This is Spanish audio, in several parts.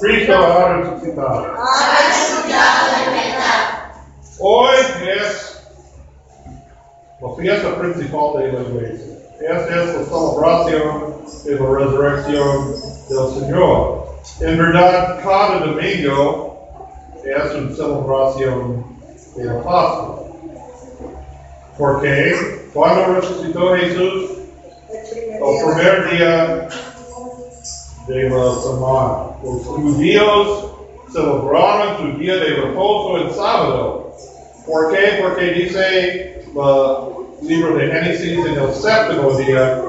Cristo ha resucitado. Ha resucitado de verdad. Hoy es la fiesta principal de la iglesia. Esta es la celebración de la resurrección del Señor. En verdad, cada domingo es una celebración de la Pascua. Porque cuando resucitó Jesús, el primer día de la semana, los judíos celebraron su día de reposo el sábado. ¿Por qué? Porque dice el libro de Génesis en el séptimo día,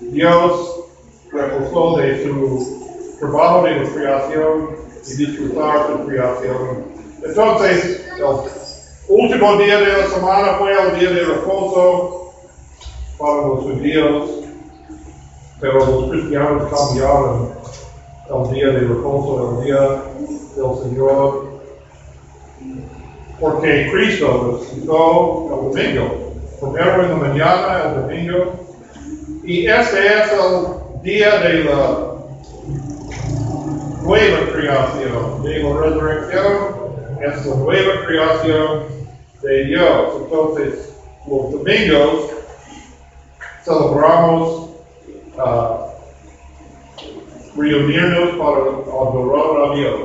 Dios reposó de su trabajo de creación y disfrutar su creación. Entonces, el último día de la semana fue el día de reposo para los judíos, pero los cristianos cambiaron. El día de reposo, el día del Señor, porque Cristo resucitó el domingo, primero en la mañana, el domingo, y este es el día de la nueva creación, de la resurrección, es la nueva creación de Dios. Entonces, los domingos celebramos uh, reunirnos para adorar a Dios.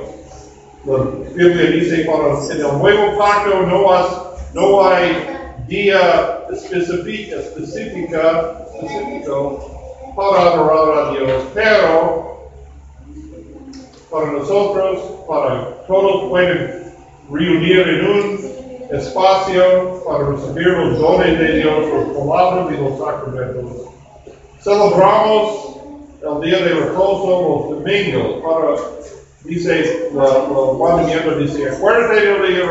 La Biblia dice, para en el nuevo pacto no, hay día específica, específico para adorar a Dios, pero para nosotros, para todos pueden reunir en un espacio para recibir los dones de Dios, las palabras y los sacramentos. Celebramos el día de reposo los domingos para, dice, la, la dice, acuérdate del día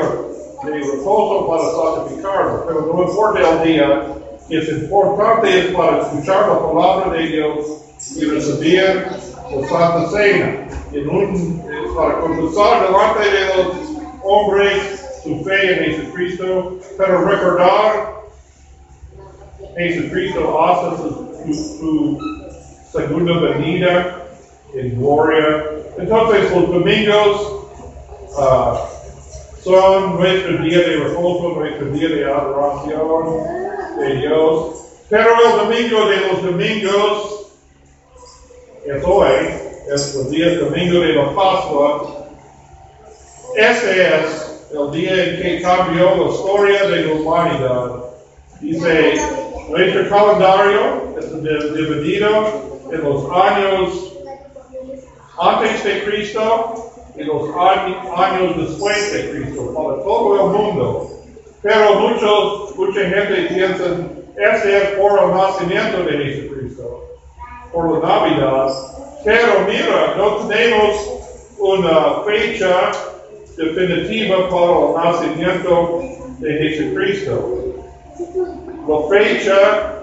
de reposo para sacrificarlo, pero no importa el día, es importante es para escuchar la palabra de Dios y recibir la Santa Cena. En un, es para confesar delante de los hombres su fe en Jesucristo, pero recordar Jesucristo hasta su, su, su segunda venida en gloria. Entonces los domingos uh, son nuestro día de reposo, nuestro día de adoración de Dios. Pero el domingo de los domingos es hoy, es el día domingo de la Pascua. Este es el día en que cambió la historia de la humanidad. Dice, nuestro calendario es dividido en los años antes de Cristo y los años después de Cristo, para todo el mundo. Pero muchos, mucha gente piensa, este es por el nacimiento de Jesucristo, por la Navidad. Pero mira, no tenemos una fecha definitiva para el nacimiento de Jesucristo. La fecha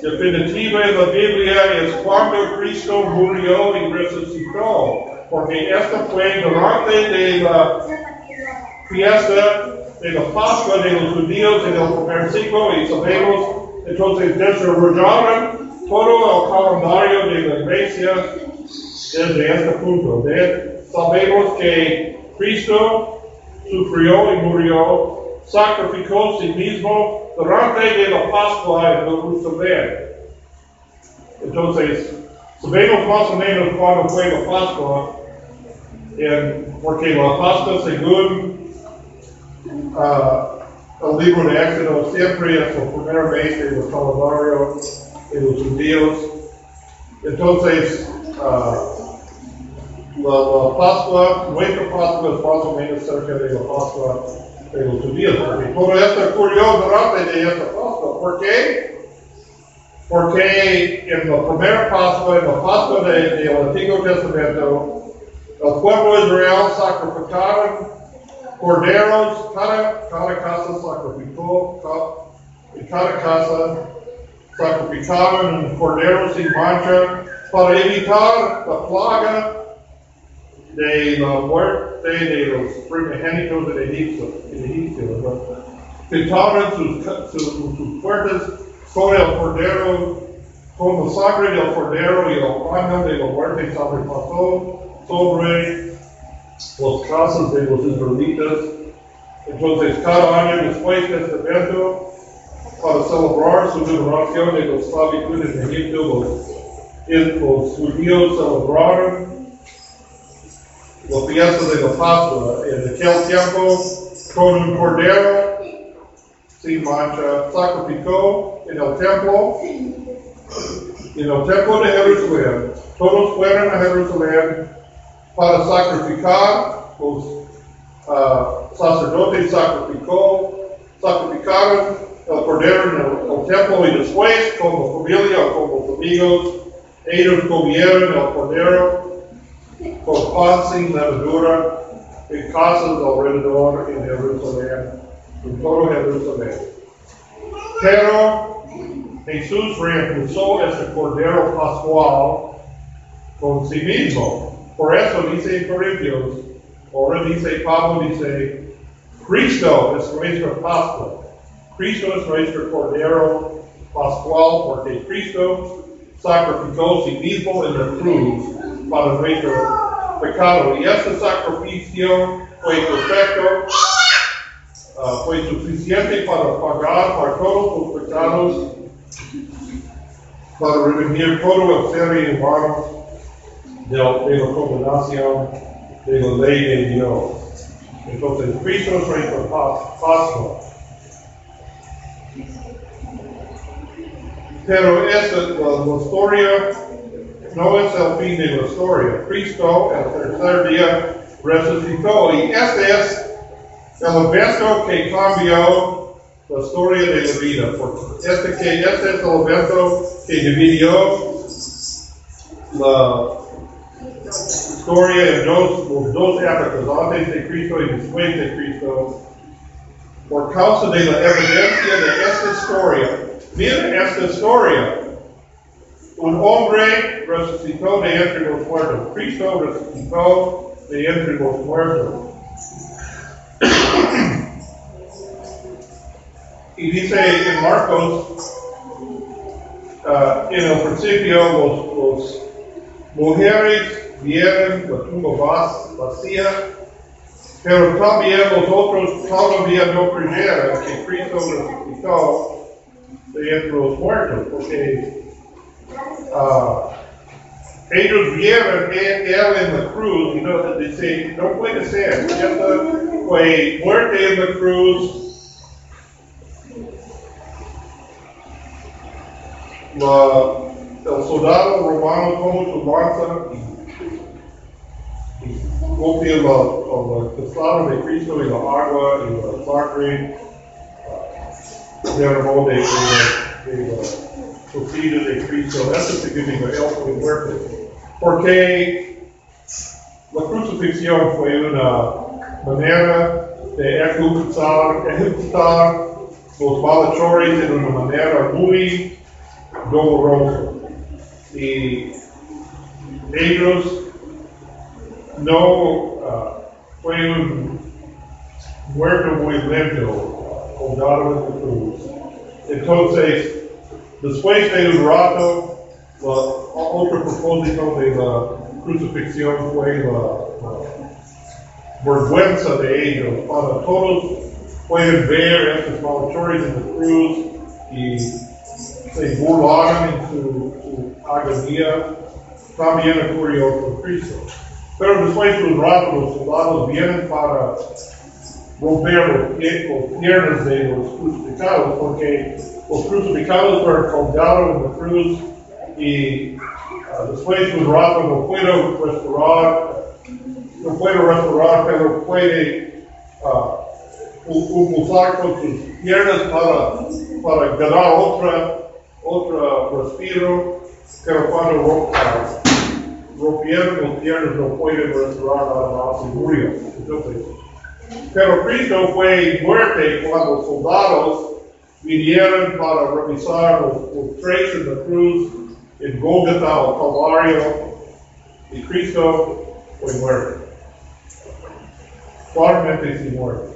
definitiva en la Biblia es cuando Cristo murió y resucitó, porque esta fue durante de la fiesta de la Pascua de los judíos en el primer siglo y sabemos, entonces desarrollaron todo el calendario de la iglesia desde este punto. Sabemos que Cristo sufrió y murió, sacrificó sí mismo durante de la Pascua en Jerusalén. Entonces, sabemos más o menos cuándo fue la Pascua, en, porque la Pascua según uh, el libro de Éxodo siempre es el primer mes de los calendarios de los judíos. Entonces, uh, la, la, Pascua, nuestra Pascua es más o menos cerca de la Pascua los judíos. Porque todo esto ocurrió durante de esta Pascua. ¿Por qué? Porque en la primera Pascua, en la Pascua del de, de Antiguo Testamento, el pueblo de Israel sacrificaron corderos, cada, cada casa sacrificó, en cada casa sacrificaban un cordero sin mancha para evitar la plaga de la muerte de los primogénitos de Egipto. De Egipto Pintaban sus, sus, sus puertas con el cordero, con la sangre del cordero y el baño de la muerte sobrepasó sobre los casos de los israelitas. Entonces, cada año después de este evento, para celebrar su liberación de la esclavitud en Egipto, los, los judíos celebraron la fiesta de la Pascua. En aquel tiempo, con un cordero sin mancha, sacrificó en el templo, en el templo de Jerusalén. Todos fueron a Jerusalén para sacrificar, los ah, sacerdotes sacrificó, sacrificaron el cordero en el, el templo y después, como familia o como amigos, ellos comieron el cordero con pan sin levadura en casas alrededor en Jerusalén, en todo Jerusalén. Pero Jesús reemplazó este cordero pascual con sí mismo. Por eso dice en Corintios, ahora dice Pablo, dice, Cristo es nuestra Pascua. Cristo es nuestro cordero pascual porque Cristo sacrificó sí mismo en la cruz para nuestro pecado. Y este sacrificio fue perfecto, ah, fue suficiente para pagar por todos los pecados, para redimir todo el ser humano de, de la condenación de la ley de Dios. Entonces, Cristo es nuestra pas- Pascua. Pero esta, la, la historia no es el fin de la historia. Cristo el tercer día resucitó y este es el evento que cambió la historia de la vida. Este, que, este es el evento que dividió la historia en dos, los dos épocas, antes de Cristo y después de Cristo. Por causa de la evidencia de esta historia, mira esta historia. Un hombre resucitó de entre los muertos. Cristo resucitó de entre los muertos. y dice en Marcos, ah, en el principio los, los mujeres vieron la tumba vac- vacía, pero también los otros todavía no creyeron que Cristo resucitó de entre los muertos, porque ah, ellos vieron él, él en la cruz y no, dice, no puede ser, esta fue muerte en la cruz, la, el soldado romano tomó su lanza y, y golpeó la, la costado de Cristo y la agua y la sangre ah, derramó de, de, la- de la sofía de Cristo. Eso significa él fue muerto. Porque la crucifixión fue una manera de ejecutar, ejecutar los malhechores de una manera muy dolorosa. Y ellos no ah, fue un muerto muy lento, colgado en la cruz. Entonces, después de un rato, otro propósito de la crucifixión fue la, la vergüenza de ellos, para todos pueden ver estos malhechores en la cruz y se burlaron en su, su agonía, también ocurrió con Cristo. Pero después de un rato los soldados vienen para romper los piernas de los crucificados, porque los crucificados fueron colgados en la cruz y ah, después rato no puedo restaurar, no puedo restaurar, pero puede ah, u- usar con sus piernas para, para ganar otra, otra respiro, pero cuando ah, rompieron los piernas no pueden restaurar más y murió. Entonces, pero Cristo fue muerte cuando soldados vinieron para revisar los, los tres en la cruz en Golgotha o Calvario y Cristo fue muerto. Claramente sin muerte.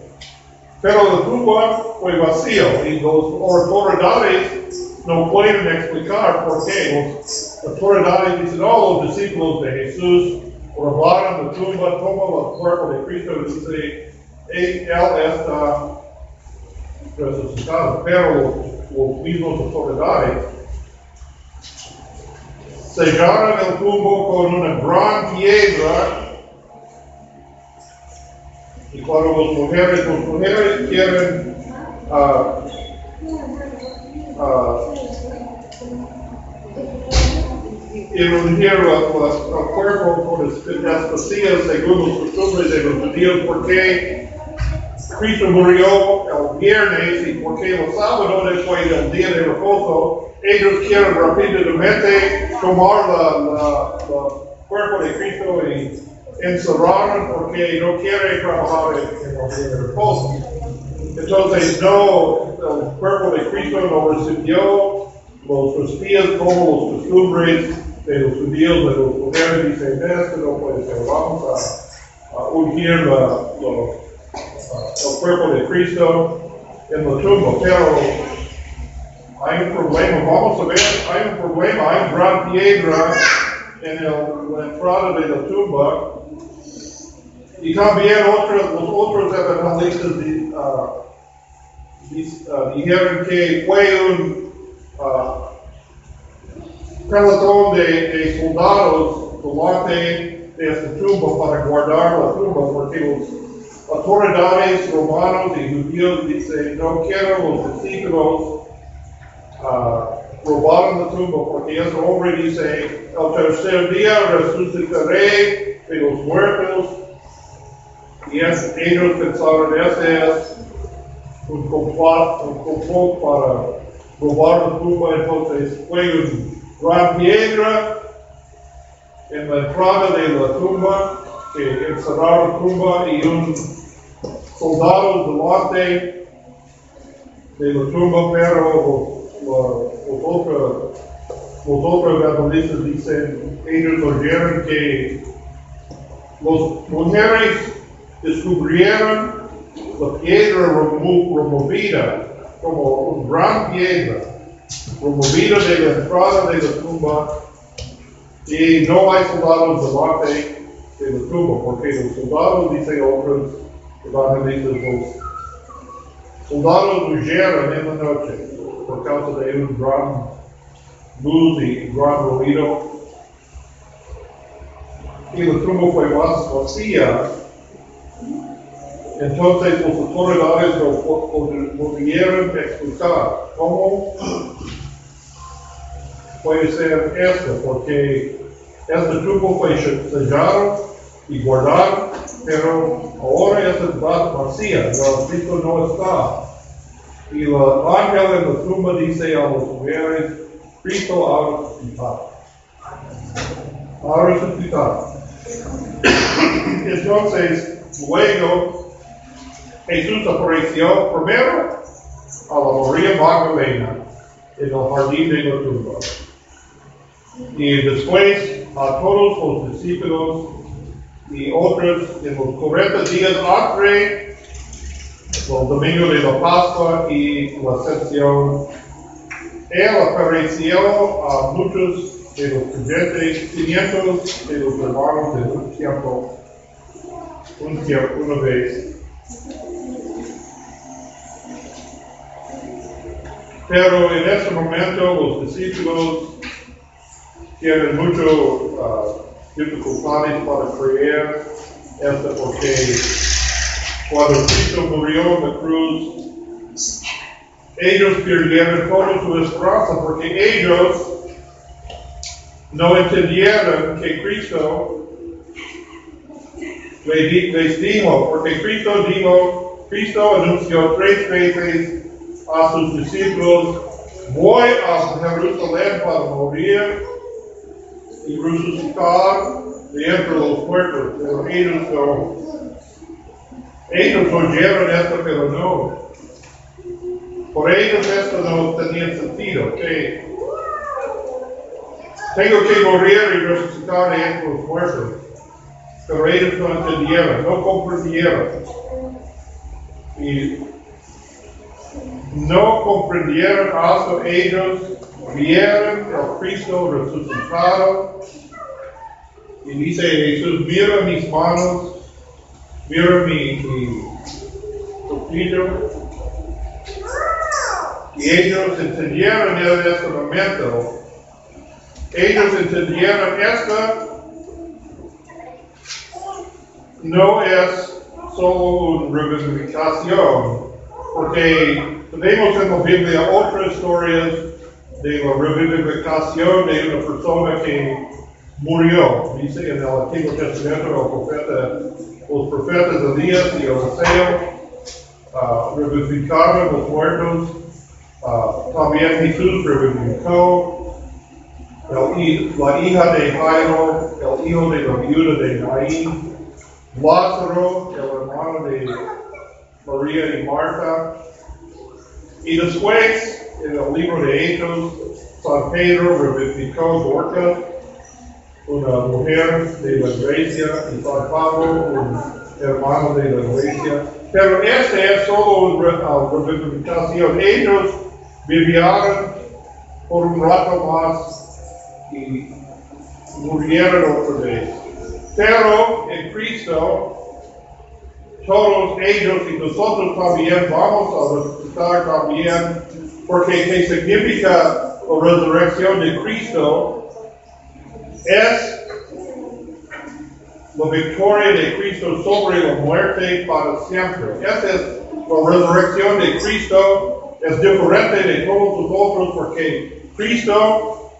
Pero la tumba fue vacío y los autoridades no pueden explicar por qué. Los autoridades dicen, oh, los discípulos de Jesús robaron la tumba, toman el cuerpo de Cristo y dice, "Él está resucitado, pero los mismos autoridades sellaron el tumbo con una gran piedra. Y cuando las mujeres, las mujeres quieren ah, ah, irrumpir el, el cuerpo con las pastillas según los costumbres de los judíos, porque Cristo murió el viernes y porque el sábado después del día de reposo, ellos quieren rápidamente tomar la, la, cuerpo de Cristo y encerraron porque no quiere trabajar en, de reposo. Entonces, no, el cuerpo de Cristo no recibió los espías como los costumbres de los judíos, de los poderes, dicen esto no puede ser, vamos a, ungir la, el cuerpo de Cristo en la tumba, pero hay un problema, vamos a ver, hay un problema, hay gran piedra en el- la entrada de la tumba, y también otros, los otros evangelistas ah, dijeron que fue un ah, pelotón de, de soldados delante de esta tumba para guardar la tumba, porque los autoridades romanos y judíos dicen, no quiero los ah, robaron la tumba, porque ese hombre dice, el tercer día resucitaré de los muertos, y es- ellos pensaron, ese es un complot, un complot para robar la tumba, entonces fue un gran piedra en la entrada de la tumba, que encerraron la tumba y un soldado delante de la tumba, pero los, los otros, los otros evangelistas dicen, ellos oyeron que las mujeres descubrieron la piedra remo- removida, como una gran piedra, removida de la entrada de la tumba, y no hay soldados delante de la tumba, porque los soldados, dice otros evangelistas, los soldados huyeron en la noche por causa de un gran luz y un gran ruido. Y la tumba fue más vacía. Entonces los autoridades lo, lo, lo pudieron explicar. ¿Cómo puede ser esto? Porque este tumba fue sellado y guardado, pero ahora esta está vacía, el Cristo no está. Y el ángel en la tumba dice a los mujeres, Cristo ha resucitado. Ha resucitado. Entonces, luego, Jesús apareció primero a la María Magdalena en el jardín de la tumba. Y después a todos los discípulos y otros en los 40 días entre el domingo de la Pascua y la ascensión. Él apareció a muchos de los creyentes, 500 de los hermanos de un tiempo, un tiempo, una vez. Pero en ese momento los discípulos tienen mucho ah, dificultades para creer esto porque cuando Cristo murió en la cruz, ellos perdieron toda su esperanza porque ellos no entendieron que Cristo les di- les dijo, porque Cristo dijo, Cristo anunció tres veces a sus discípulos, voy a Jerusalén para morir y resucitar de entre los muertos, pero ellos no. Ellos oyeron esto, pero no. Por ellos esto no tenía sentido, que tengo que morir y resucitar de entre los muertos. Pero ellos no entendieron, no comprendieron. Y no comprendieron hasta ellos vieron al Cristo resucitado Y dice Jesús, mira mis manos, mira mi, mi. Y ellos entendieron en este momento, ellos entendieron esta no es solo una reivindicación, porque tenemos en la Biblia otras historias de la reivindicación de una persona que murió. Dice en el Antiguo Testamento el profeta, los profetas Elías y Eliseo uh, reivindicaron los muertos. Uh, también Jesús reivindicó el, la hija de Jairo, el hijo de la viuda de Naín, Lázaro, el hermano de María y Marta. Y después, en el libro de Hechos, San Pedro reivindicó Dorcas, una mujer de la iglesia, y San Pablo, un hermano de la iglesia. Pero este es solo una reivindicación. Ellos vivieron por un rato más y murieron otra vez. Pero en Cristo, todos ellos y nosotros también vamos a resucitar también, porque ¿qué significa resurrección de Cristo? Es la victoria de Cristo sobre la muerte para siempre. Esa es la resurrección de Cristo. Es diferente de todos los otros porque Cristo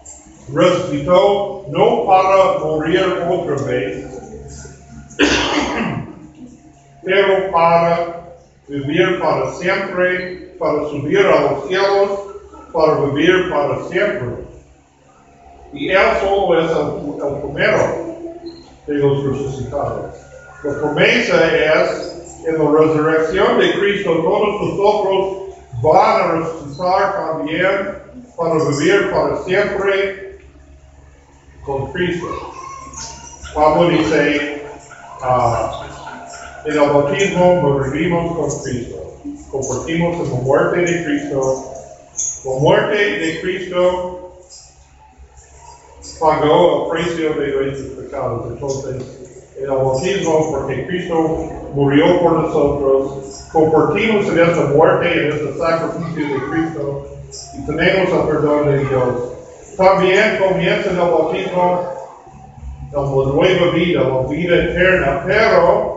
resucitó no para morir otra vez, pero para vivir para siempre, para subir a los cielos, para vivir para siempre. Y Él solo es el, primero de los resucitados. La promesa es, en la resurrección de Cristo, todos nosotros van a resucitar también para vivir para siempre con Cristo. Pablo dice, uh, en el bautismo moriremos con Cristo. Compartimos la muerte de Cristo. La muerte de Cristo pagó el precio de nuestros pecados. Entonces, en el bautismo, porque Cristo murió por nosotros, compartimos en esta muerte, en este sacrificio de Cristo, y tenemos el perdón de Dios. También comienza en el bautismo la nueva vida, la vida eterna, pero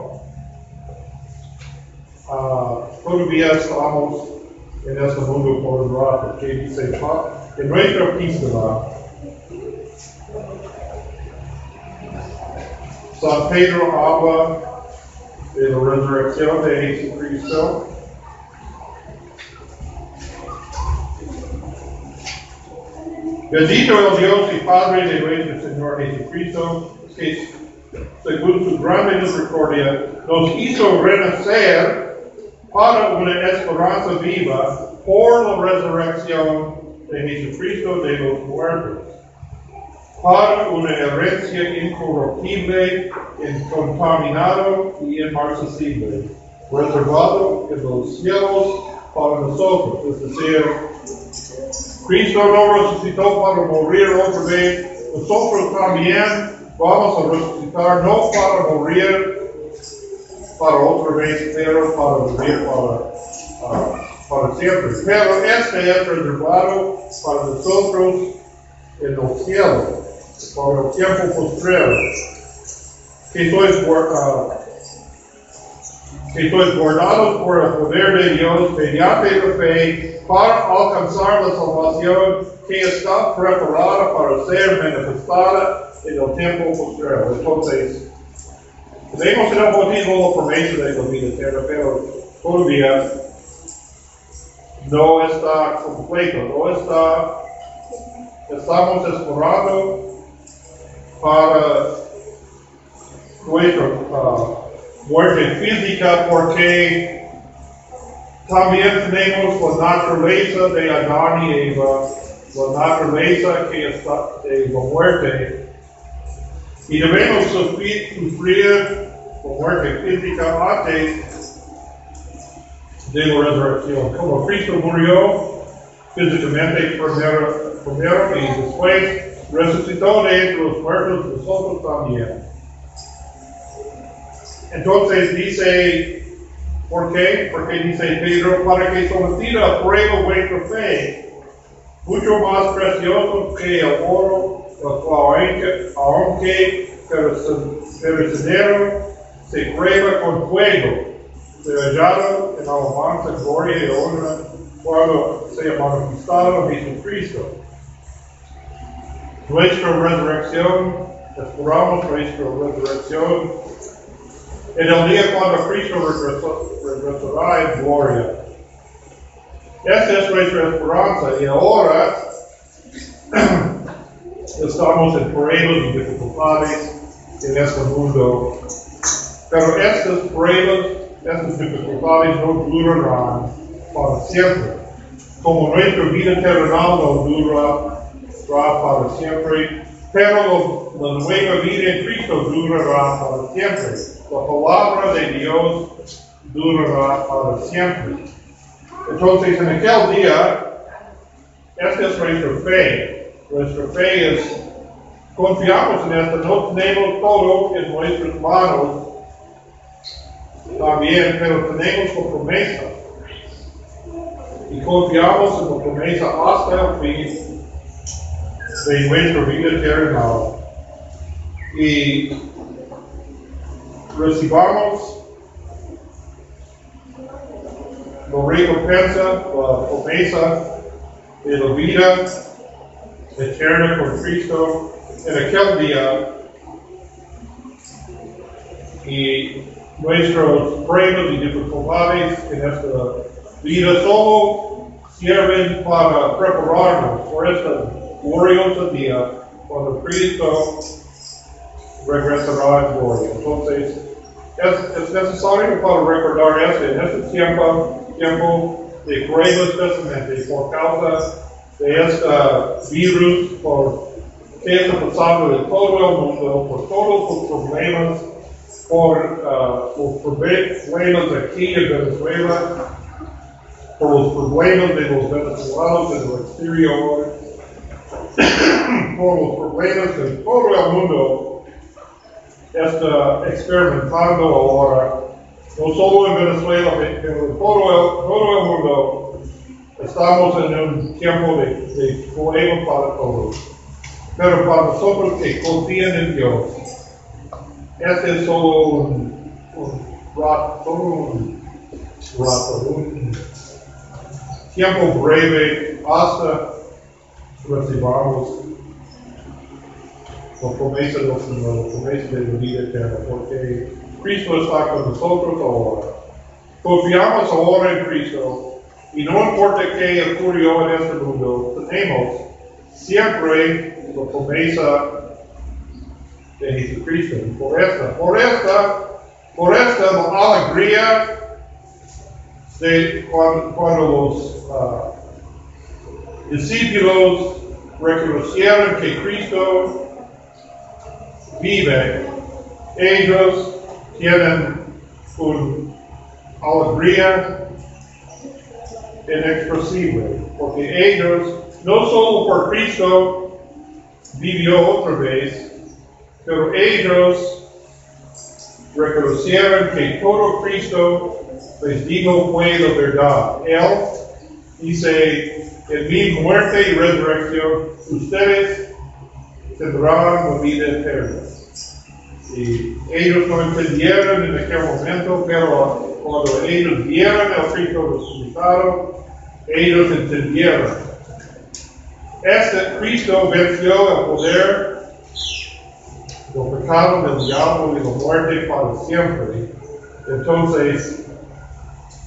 uh, todavía estamos en este mundo por un rato, que dice en nuestra epístola, San Pedro habla de la resurrección de Jesucristo. Bendito el Dios y Padre de nuestro Señor Jesucristo, que según su gran misericordia nos hizo renacer para una esperanza viva por la resurrección de Jesucristo de los muertos, para una herencia incorruptible, incontaminado y inmarcesible, reservado en los cielos para nosotros, es decir, Cristo no resucitó para morir otra vez, nosotros también vamos a resucitar no para morir para otra vez, para vivir para, para siempre. Pero este es reservado para en los cielos, para el tiempo postrero. Que sois, que sois guardados por el poder de Dios mediante la fe para alcanzar la salvación que está preparada para ser manifestada en el tiempo postrero. Entonces, tenemos en el bautismo la promesa de la eterna, pero todavía no está completo, no está, estamos esperando para nuestra uh, muerte física porque también tenemos la naturaleza de Adán y Eva, la naturaleza que está de la muerte. Y debemos sufrir, sufrir muerte física antes de la resurrección. Como Cristo murió físicamente primero, primero y después resucitó de entre los muertos, nosotros también. Entonces dice, ¿por qué? Porque dice Pedro, para que sometida a prueba vuestra fe, mucho más precioso que el oro, el cual aunque perecedero se prueba con fuego, se hallado en alabanza, gloria y honra cuando sea manifestado Jesucristo. Nuestra resurrección, esperamos nuestra resurrección en el día cuando Cristo regresará en gloria. Esa es nuestra esperanza y ahora estamos en pruebas y dificultades en este mundo. Pero estas pruebas, estas dificultades no durarán para siempre. Como nuestra vida terrenal no durará para siempre, pero la nueva vida en Cristo durará para siempre. La palabra de Dios durará para siempre. Entonces, en aquel día, esta es nuestra fe. Nuestra fe es, confiamos en esto, no tenemos todo en nuestras manos también, pero tenemos la promesa. Y confiamos en la promesa hasta el fin de nuestra vida eterna. Y recibamos la recompensa, la promesa de la vida eterna con Cristo en aquel día y nuestros pruebas y dificultades en esta vida solo sirven para prepararnos por este glorioso día cuando Cristo regresará en gloria. Entonces, es, es necesario para recordar esto en este tiempo, tiempo de pruebas especialmente por causa de este virus, por qué está pasando en todo el mundo, por todos los problemas, por ah, los problemas aquí en Venezuela, por los problemas de los venezolanos en el exterior, por los problemas de todo el mundo está experimentando ahora, no solo en Venezuela, pero en todo el, todo el mundo, estamos en un tiempo de, de problemas para todos. Pero para nosotros que confían en Dios, este es un, un rato, un tiempo breve hasta recibamos la promesa de la vida eterna, porque Cristo está con nosotros ahora. Confiamos ahora en Cristo y no importa qué ocurrió en este mundo, tenemos siempre la promesa de Jesucristo. Y por esta, por esta, por esta alegría de cuando, cuando los ah, discípulos reconocieron que Cristo vive, ellos tienen una alegría inexpresible, porque ellos, no solo por Cristo vivió otra vez, pero ellos reconocieron que todo Cristo les dijo fue la verdad. Él dice, en mi muerte y resurrección, ustedes tendrán la vida eterna. Y ellos no entendieron en aquel momento, pero cuando ellos vieron al Cristo resucitado, ellos entendieron. Este Cristo venció el poder del pecado, del diablo y la muerte para siempre. Entonces,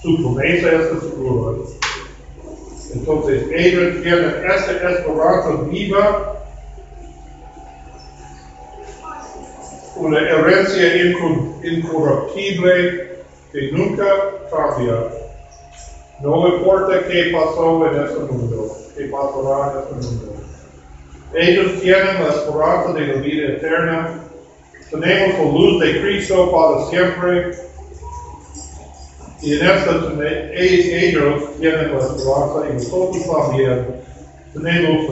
su promesa es segura. Entonces, ellos tienen esta esperanza viva una herencia incorruptible que nunca cambia. No importa qué pasó en este mundo, qué pasará en este mundo. Ellos tienen la esperanza de la vida eterna. Tenemos la luz de Cristo para siempre. Y en esto tene- e- ellos tienen la esperanza y nosotros también tenemos